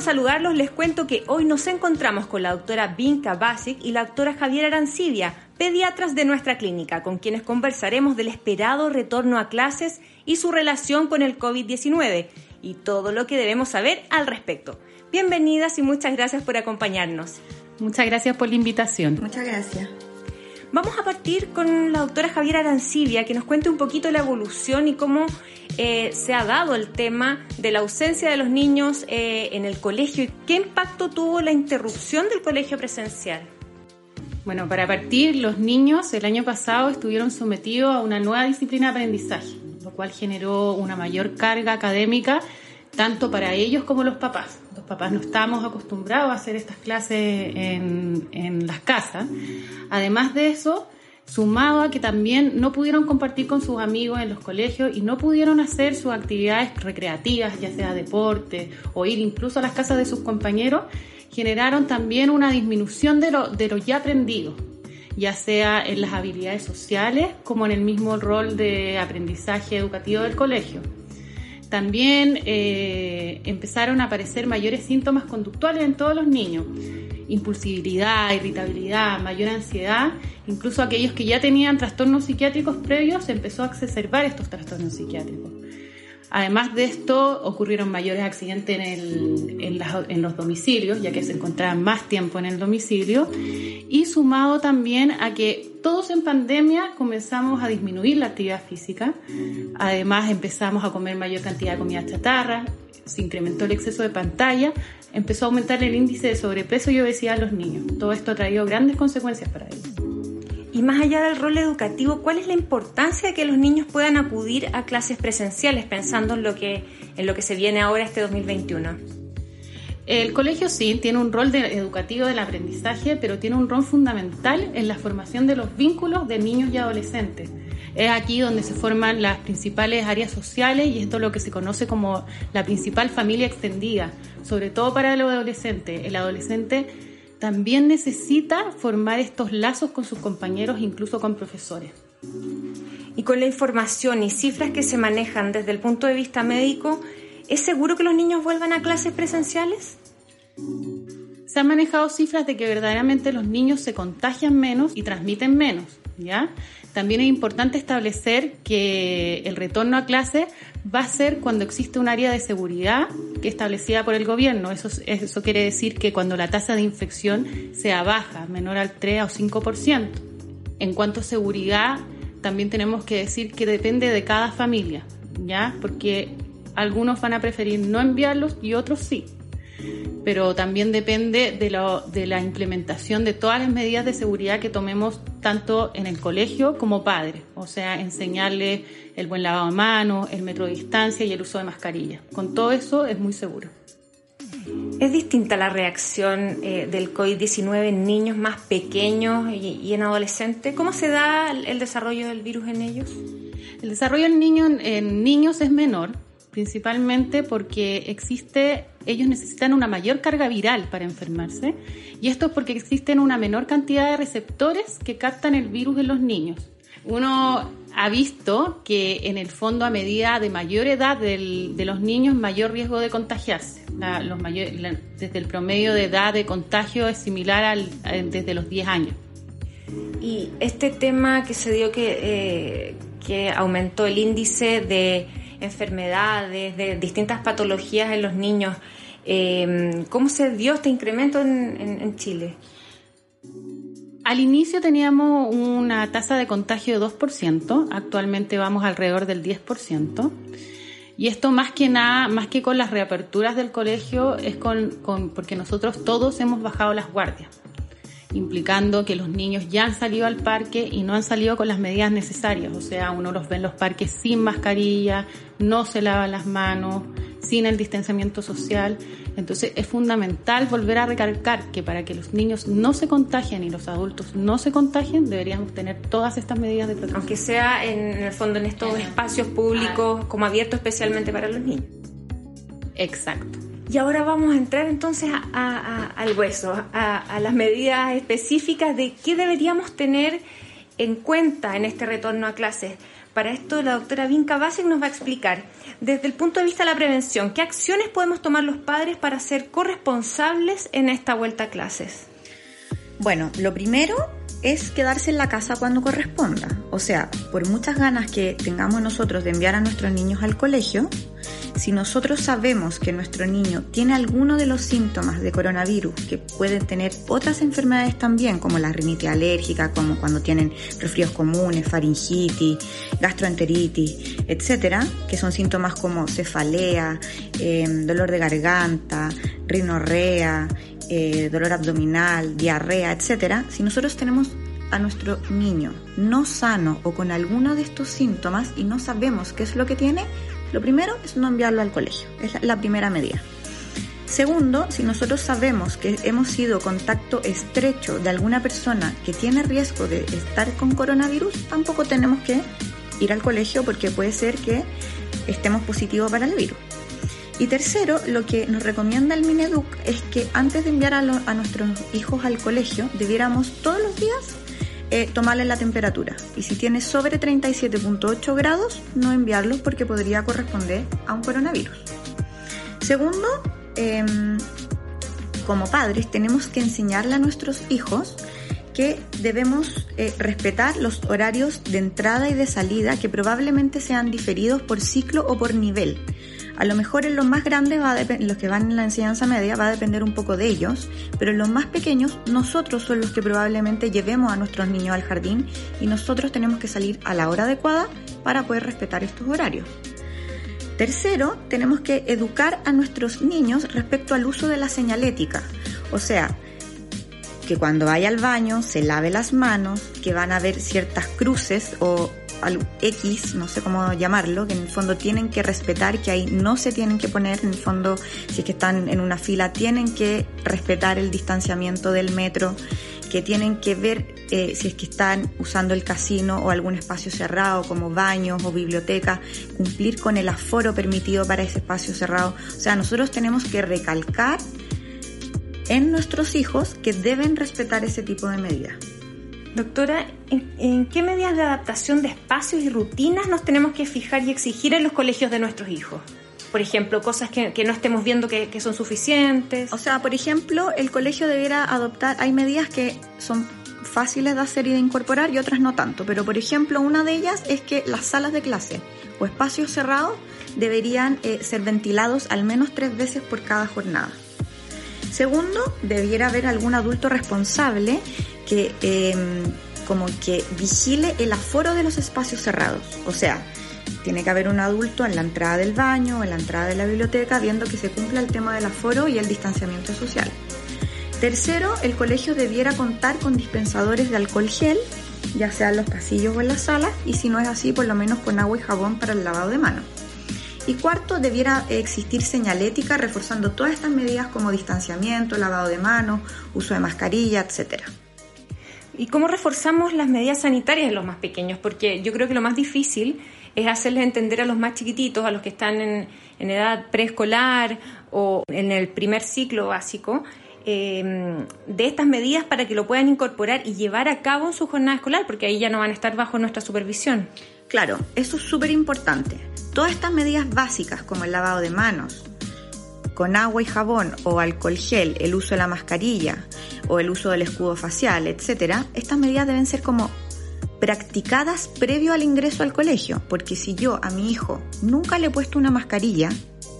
Saludarlos, les cuento que hoy nos encontramos con la doctora Vinca Basic y la doctora Javiera Arancibia, pediatras de nuestra clínica, con quienes conversaremos del esperado retorno a clases y su relación con el COVID-19 y todo lo que debemos saber al respecto. Bienvenidas y muchas gracias por acompañarnos. Muchas gracias por la invitación. Muchas gracias. Vamos a partir con la doctora Javiera Arancibia, que nos cuente un poquito la evolución y cómo eh, se ha dado el tema de la ausencia de los niños eh, en el colegio y qué impacto tuvo la interrupción del colegio presencial. Bueno, para partir, los niños el año pasado estuvieron sometidos a una nueva disciplina de aprendizaje, lo cual generó una mayor carga académica tanto para ellos como los papás. Papás no estamos acostumbrados a hacer estas clases en, las casas. Además de eso, sumado a que también no pudieron compartir con sus amigos en los colegios y no pudieron hacer sus actividades recreativas, ya sea deporte o ir incluso a las casas de sus compañeros, generaron también una disminución de de lo ya aprendido, ya sea en las habilidades sociales como en el mismo rol de aprendizaje educativo del colegio. También eh, empezaron a aparecer mayores síntomas conductuales en todos los niños. Impulsibilidad, irritabilidad, mayor ansiedad. Incluso aquellos que ya tenían trastornos psiquiátricos previos, empezó a exacerbar estos trastornos psiquiátricos. Además de esto, ocurrieron mayores accidentes en, los domicilios, ya que se encontraban más tiempo en el domicilio, y sumado también a que todos en pandemia comenzamos a disminuir la actividad física, además empezamos a comer mayor cantidad de comida chatarra, se incrementó el exceso de pantalla, empezó a aumentar el índice de sobrepeso y obesidad en los niños. Todo esto ha traído grandes consecuencias para ellos. Y más allá del rol educativo, ¿cuál es la importancia de que los niños puedan acudir a clases presenciales pensando en lo que, en lo que se viene ahora este 2021? El colegio sí tiene un rol educativo del aprendizaje, pero tiene un rol fundamental en la formación de los vínculos de niños y adolescentes. Es aquí donde se forman las principales áreas sociales y esto es lo que se conoce como la principal familia extendida, sobre todo para el adolescente. El adolescente también necesita formar estos lazos con sus compañeros, incluso con profesores. Y con la información y cifras que se manejan desde el punto de vista médico, ¿es seguro que los niños vuelvan a clases presenciales? Se han manejado cifras de que verdaderamente los niños se contagian menos y transmiten menos, ¿ya? También es importante establecer que el retorno a clase va a ser cuando existe un área de seguridad que establecida por el gobierno. Eso, eso quiere decir que cuando la tasa de infección sea baja, menor al 3 o 5%. En cuanto a seguridad, también tenemos que decir que depende de cada familia, ¿ya? Porque algunos van a preferir no enviarlos y otros sí pero también depende de, de, la implementación de todas las medidas de seguridad que tomemos tanto en el colegio como padres, o sea, enseñarle el buen lavado de manos, el metro de distancia y el uso de mascarilla. Con todo eso es muy seguro. ¿Es distinta la reacción eh, del COVID-19 en niños más pequeños y, en adolescentes? ¿Cómo se da el, desarrollo del virus en ellos? El desarrollo en, en niños es menor, principalmente porque existe, ellos necesitan una mayor carga viral para enfermarse y esto es porque existen una menor cantidad de receptores que captan el virus en los niños. Uno ha visto que en el fondo a medida de mayor edad de los niños mayor riesgo de contagiarse. los desde el promedio de edad de contagio es similar al, desde los 10 años. Y este tema que se dio que, eh, que aumentó el índice de enfermedades, de distintas patologías en los niños. Eh, ¿Cómo se dio este incremento en, Chile? Al inicio teníamos una tasa de contagio de 2%, actualmente vamos alrededor del 10%. Y esto más que nada, más que con las reaperturas del colegio, es con, con, porque nosotros todos hemos bajado las guardias implicando que los niños ya han salido al parque y no han salido con las medidas necesarias. O sea, uno los ve en los parques sin mascarilla, no se lavan las manos, sin el distanciamiento social. Entonces es fundamental volver a recalcar que para que los niños no se contagien y los adultos no se contagien, deberíamos tener todas estas medidas de protección. Aunque sea en el fondo en estos espacios públicos como abiertos especialmente para los niños. Exacto. Y ahora vamos a entrar entonces al hueso, a, las medidas específicas de qué deberíamos tener en cuenta en este retorno a clases. Para esto la doctora Vinca Basic nos va a explicar, desde el punto de vista de la prevención, qué acciones podemos tomar los padres para ser corresponsables en esta vuelta a clases. Bueno, lo primero es quedarse en la casa cuando corresponda. O sea, por muchas ganas que tengamos nosotros de enviar a nuestros niños al colegio, si nosotros sabemos que nuestro niño tiene alguno de los síntomas de coronavirus, que pueden tener otras enfermedades también, como la rinitis alérgica, como cuando tienen resfríos comunes, faringitis, gastroenteritis, etcétera, que son síntomas como cefalea, eh, dolor de garganta, rinorrea, eh, dolor abdominal, diarrea, etcétera, si nosotros tenemos a nuestro niño no sano o con alguno de estos síntomas y no sabemos qué es lo que tiene, lo primero es no enviarlo al colegio, es la primera medida. Segundo, si nosotros sabemos que hemos sido contacto estrecho de alguna persona que tiene riesgo de estar con coronavirus, tampoco tenemos que ir al colegio porque puede ser que estemos positivos para el virus. Y tercero, lo que nos recomienda el Mineduc es que antes de enviar a, nuestros hijos al colegio, debiéramos todos los días eh, tomarle la temperatura. Y si tiene sobre 37.8 grados, no enviarlos porque podría corresponder a un coronavirus. Segundo, em, como padres tenemos que enseñarle a nuestros hijos que debemos eh, respetar los horarios de entrada y de salida que probablemente sean diferidos por ciclo o por nivel. A lo mejor en los más grandes, va los que van en la enseñanza media, va a depender un poco de ellos, pero en los más pequeños, nosotros son los que probablemente llevemos a nuestros niños al jardín y nosotros tenemos que salir a la hora adecuada para poder respetar estos horarios. Tercero, tenemos que educar a nuestros niños respecto al uso de la señalética, o sea, que cuando vaya al baño se lave las manos, que van a haber ciertas cruces o X, no sé cómo llamarlo, que en el fondo tienen que respetar, que ahí no se tienen que poner, en el fondo, si es que están en una fila, tienen que respetar el distanciamiento del metro, que tienen que ver eh, si es que están usando el casino o algún espacio cerrado como baños o biblioteca, cumplir con el aforo permitido para ese espacio cerrado. O sea, nosotros tenemos que recalcar en nuestros hijos que deben respetar ese tipo de medidas. Doctora, ¿en, qué medidas de adaptación de espacios y rutinas nos tenemos que fijar y exigir en los colegios de nuestros hijos? Por ejemplo, cosas que, no estemos viendo que, son suficientes. O sea, por ejemplo, el colegio debiera adoptar, hay medidas que son fáciles de hacer y de incorporar y otras no tanto, pero por ejemplo, una de ellas es que las salas de clase o espacios cerrados deberían eh, ser ventilados al menos tres veces por cada jornada. Segundo, debiera haber algún adulto responsable que em, como que vigile el aforo de los espacios cerrados. O sea, tiene que haber un adulto en la entrada del baño o en la entrada de la biblioteca viendo que se cumpla el tema del aforo y el distanciamiento social. Tercero, el colegio debiera contar con dispensadores de alcohol gel, ya sea en los pasillos o en las salas, y si no es así, por lo menos con agua y jabón para el lavado de manos. Y cuarto, debiera existir señalética reforzando todas estas medidas como distanciamiento, lavado de manos, uso de mascarilla, etcétera. ¿Y cómo reforzamos las medidas sanitarias en los más pequeños? Porque yo creo que lo más difícil es hacerles entender a los más chiquititos, a los que están en, edad preescolar o en el primer ciclo básico, eh, de estas medidas para que lo puedan incorporar y llevar a cabo en su jornada escolar, porque ahí ya no van a estar bajo nuestra supervisión. Claro, eso es súper importante. Todas estas medidas básicas, como el lavado de manos, con agua y jabón o alcohol gel, el uso de la mascarilla o el uso del escudo facial, etc., estas medidas deben ser como practicadas previo al ingreso al colegio, porque si yo a mi hijo nunca le he puesto una mascarilla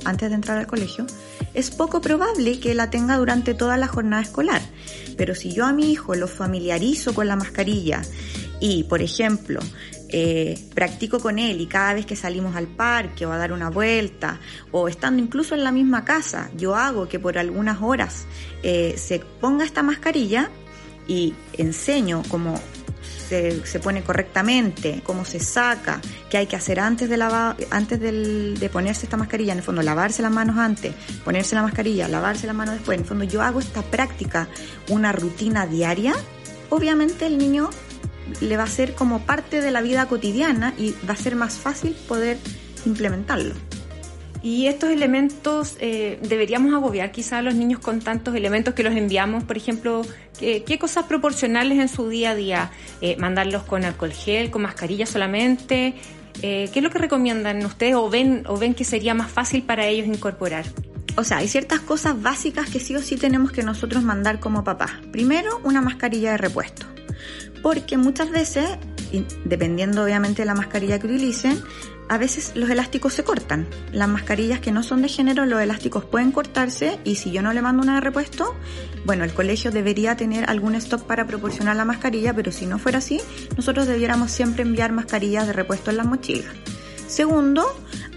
antes de entrar al colegio, es poco probable que la tenga durante toda la jornada escolar. Pero si yo a mi hijo lo familiarizo con la mascarilla y, por ejemplo, eh, practico con él y cada vez que salimos al parque o a dar una vuelta o estando incluso en la misma casa, yo hago que por algunas horas eh, se ponga esta mascarilla y enseño cómo se, se pone correctamente, cómo se saca, qué hay que hacer antes de lavar, antes de ponerse esta mascarilla, en el fondo lavarse las manos antes, ponerse la mascarilla, lavarse las manos después, en el fondo yo hago esta práctica, una rutina diaria, obviamente el niño le va a ser como parte de la vida cotidiana y va a ser más fácil poder implementarlo. Y estos elementos eh, deberíamos agobiar quizá a los niños con tantos elementos que los enviamos, por ejemplo, ¿qué, cosas proporcionales en su día a día? Eh, ¿Mandarlos con alcohol gel, con mascarilla solamente? Eh, ¿Qué es lo que recomiendan ustedes o ven, o ven que sería más fácil para ellos incorporar? O sea, hay ciertas cosas básicas que sí o sí tenemos que nosotros mandar como papás. Primero, una mascarilla de repuesto. Porque muchas veces, dependiendo obviamente de la mascarilla que utilicen, a veces los elásticos se cortan. Las mascarillas que no son de género, los elásticos pueden cortarse y si yo no le mando una de repuesto, bueno, el colegio debería tener algún stock para proporcionar la mascarilla, pero si no fuera así, nosotros debiéramos siempre enviar mascarillas de repuesto en las mochilas. Segundo,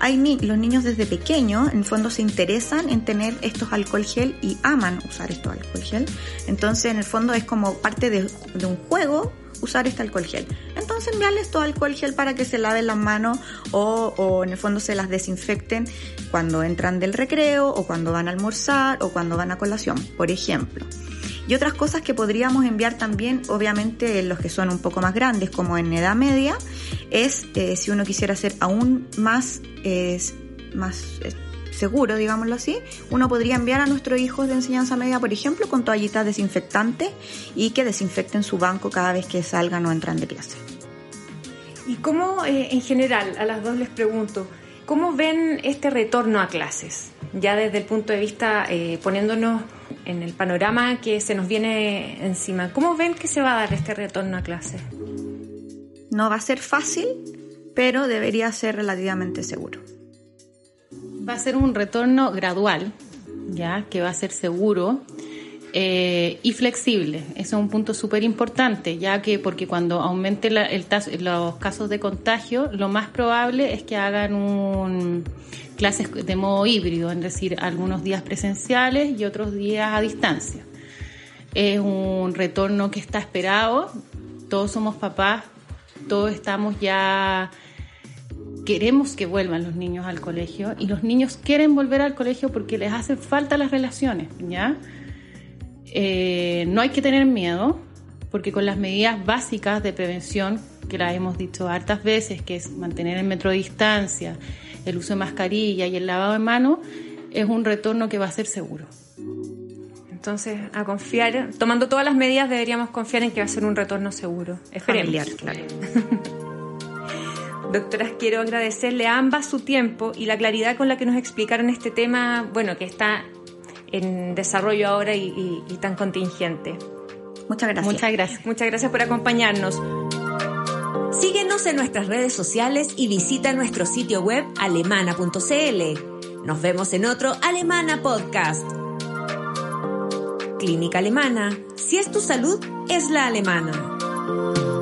hay ni los niños desde pequeños, en fondo se interesan en tener estos alcohol gel y aman usar estos alcohol gel. Entonces, en el fondo es como parte de, de un juego usar este alcohol gel. Entonces enviarles todo alcohol gel para que se laven las manos o, o, en el fondo se las desinfecten cuando entran del recreo o cuando van a almorzar o cuando van a colación, por ejemplo. Y otras cosas que podríamos enviar también, obviamente los que son un poco más grandes, como en edad media, es eh, si uno quisiera ser aún más, más seguro, digámoslo así, uno podría enviar a nuestros hijos de enseñanza media, por ejemplo, con toallitas desinfectantes y que desinfecten su banco cada vez que salgan o entran de clase. ¿Y cómo, eh, en general, a las dos les pregunto, cómo ven este retorno a clases? Ya desde el punto de vista, eh, poniéndonos en el panorama que se nos viene encima, ¿cómo ven que se va a dar este retorno a clases? No va a ser fácil, pero debería ser relativamente seguro. Va a ser un retorno gradual, ya que va a ser seguro eh, y flexible. Eso es un punto súper importante, ya que porque cuando aumente el los casos de contagio, lo más probable es que hagan un clases de modo híbrido, es decir, algunos días presenciales y otros días a distancia. Es un retorno que está esperado, todos somos papás, todos estamos ya queremos que vuelvan los niños al colegio y los niños quieren volver al colegio porque les hacen falta las relaciones, ¿ya? Eh, no hay que tener miedo porque con las medidas básicas de prevención, que las hemos dicho hartas veces, que es mantener el metro de distancia, el uso de mascarilla y el lavado de manos, es un retorno que va a ser seguro. Entonces, a confiar, tomando todas las medidas, deberíamos confiar en que va a ser un retorno seguro. Familiar, claro. Doctoras, quiero agradecerle a ambas su tiempo y la claridad con la que nos explicaron este tema, bueno, que está en desarrollo ahora y, y tan contingente. Muchas gracias. Muchas gracias. Muchas gracias por acompañarnos. Síguenos en nuestras redes sociales y visita nuestro sitio web alemana.cl. Nos vemos en otro Alemana Podcast. Clínica Alemana. Si es tu salud, es la alemana.